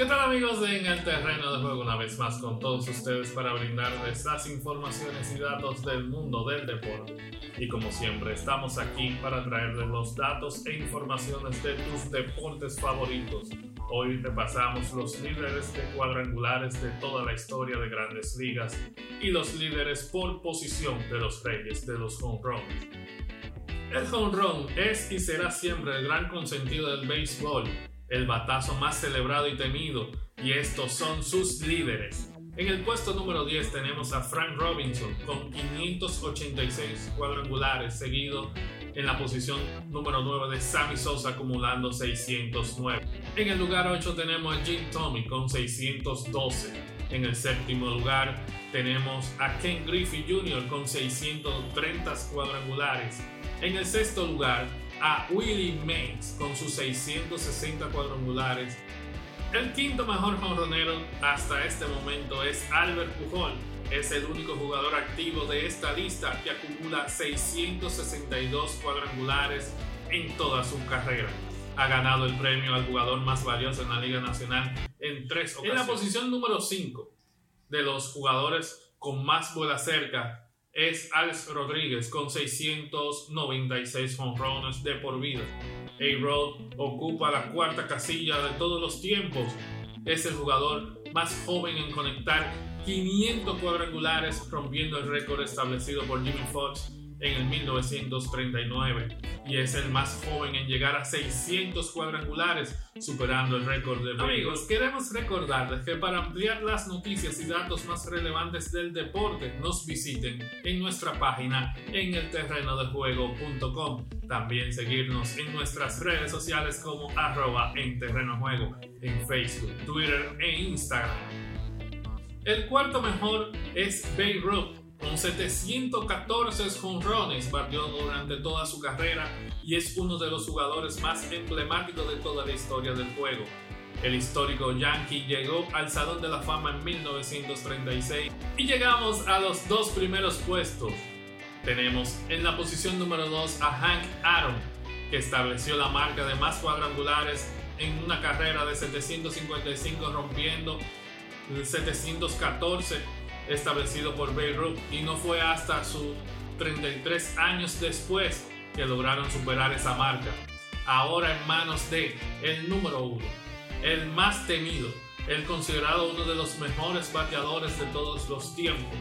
¿Qué tal amigos de En el Terreno de Juego? Una vez más con todos ustedes para brindarles las informaciones y datos del mundo del deporte. Y como siempre, estamos aquí para traerles los datos e informaciones de tus deportes favoritos. Hoy repasamos los líderes de cuadrangulares de toda la historia de grandes ligas y los líderes por posición de los reyes de los home runs. El home run es y será siempre el gran consentido del béisbol el batazo más celebrado y temido, y estos son sus líderes. En el puesto número 10 tenemos a Frank Robinson con 586 cuadrangulares, seguido en la posición número 9 de Sammy Sosa acumulando 609. En el lugar 8 tenemos a Jim Tommy con 612. En el séptimo lugar tenemos a Ken Griffey Jr. con 630 cuadrangulares. En el sexto lugar a Willie Mays con sus 660 cuadrangulares. El quinto mejor jonronero hasta este momento es Albert Pujol. Es el único jugador activo de esta lista que acumula 662 cuadrangulares en toda su carrera. Ha ganado el premio al jugador más valioso en la Liga Nacional en tres ocasiones. En la posición número 5 de los jugadores con más vuela cerca es Alex Rodríguez con 696 honrones de por vida. A-Rod ocupa la cuarta casilla de todos los tiempos. Es el jugador más joven en conectar 500 cuadrangulares, rompiendo el récord establecido por Jimmy Fox en el 1939 y es el más joven en llegar a 600 cuadrangulares, superando el récord de Amigos, queremos recordarles que para ampliar las noticias y datos más relevantes del deporte, nos visiten en nuestra página en el terreno de juego.com. También seguirnos en nuestras redes sociales como arroba en terreno juego en Facebook, Twitter e Instagram. El cuarto mejor es Beirut con 714 jonrones batió durante toda su carrera y es uno de los jugadores más emblemáticos de toda la historia del juego. El histórico Yankee llegó al Salón de la Fama en 1936 y llegamos a los dos primeros puestos. Tenemos en la posición número 2 a Hank Aaron, que estableció la marca de más cuadrangulares en una carrera de 755 rompiendo 714 establecido por Beirut y no fue hasta sus 33 años después que lograron superar esa marca. Ahora en manos de el número uno, el más temido, el considerado uno de los mejores bateadores de todos los tiempos,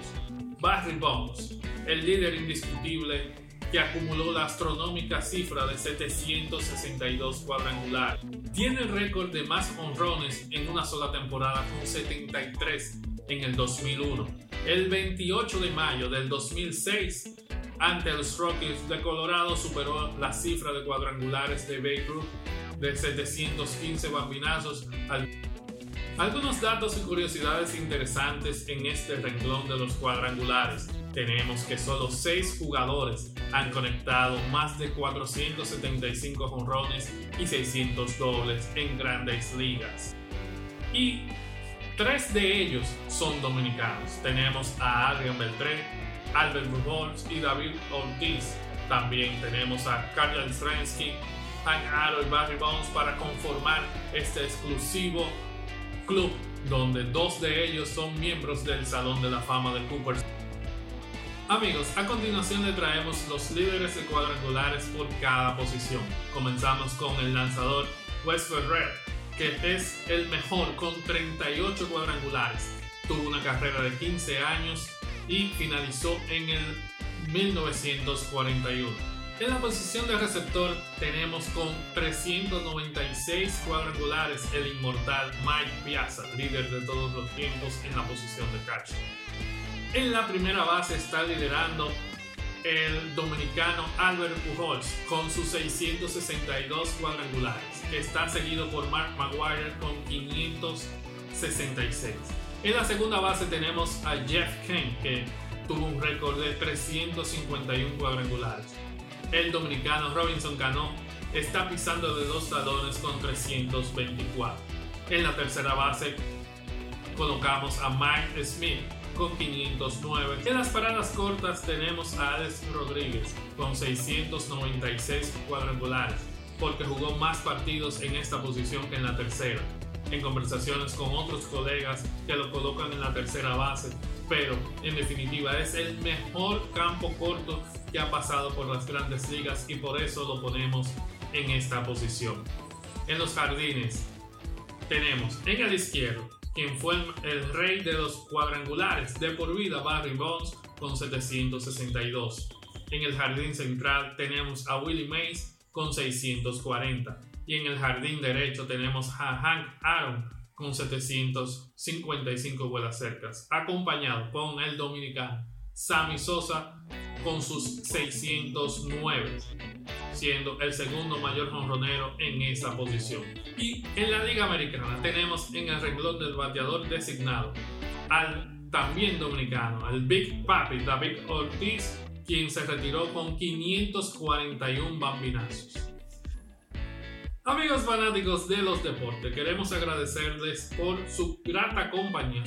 Barry Bonds, el líder indiscutible que acumuló la astronómica cifra de 762 cuadrangulares. Tiene el récord de más honrones en una sola temporada con 73 en el 2001. El 28 de mayo del 2006, ante los Rockies de Colorado, superó la cifra de cuadrangulares de Babe Ruth de 715 bambinazos. Algunos datos y curiosidades interesantes en este renglón de los cuadrangulares. Tenemos que solo 6 jugadores han conectado más de 475 jonrones y 600 dobles en grandes ligas. Y Tres de ellos son dominicanos. Tenemos a Adrian Beltré, Albert Pujols y David Ortiz. También tenemos a Karl Strensky, Hank Aaron y Barry Bonds para conformar este exclusivo club donde dos de ellos son miembros del Salón de la Fama de Cooper. Amigos, a continuación le traemos los líderes de cuadrangulares por cada posición. Comenzamos con el lanzador Westford Red que es el mejor con 38 cuadrangulares. Tuvo una carrera de 15 años y finalizó en el 1941. En la posición de receptor tenemos con 396 cuadrangulares el inmortal Mike Piazza, líder de todos los tiempos en la posición de catcher. En la primera base está liderando el dominicano Albert Pujols con sus 662 cuadrangulares, que está seguido por Mark Maguire con 566. En la segunda base tenemos a Jeff Kent, que tuvo un récord de 351 cuadrangulares. El dominicano Robinson Cano está pisando de dos talones con 324. En la tercera base colocamos a Mike Smith con 509. En las paradas cortas tenemos a Alex Rodríguez con 696 cuadrangulares, porque jugó más partidos en esta posición que en la tercera. en conversaciones con otros colegas que lo colocan en la tercera base, pero en definitiva es el mejor campo corto que ha pasado por las grandes ligas y por eso lo ponemos en esta posición. En los jardines tenemos en el izquierdo quien fue el rey de los cuadrangulares de por vida, Barry Bonds, con 762. En el jardín central tenemos a Willie Mays con 640. Y en el jardín derecho tenemos a Hank Aaron con 755 vuelas cercas, acompañado con el dominicano Sammy Sosa con sus 609, siendo el segundo mayor jonronero en esa posición. Y en la Liga Americana tenemos en el renglón del bateador designado al también dominicano, al Big Papi David Ortiz, quien se retiró con 541 bambinazos. Amigos fanáticos de los deportes, queremos agradecerles por su grata compañía.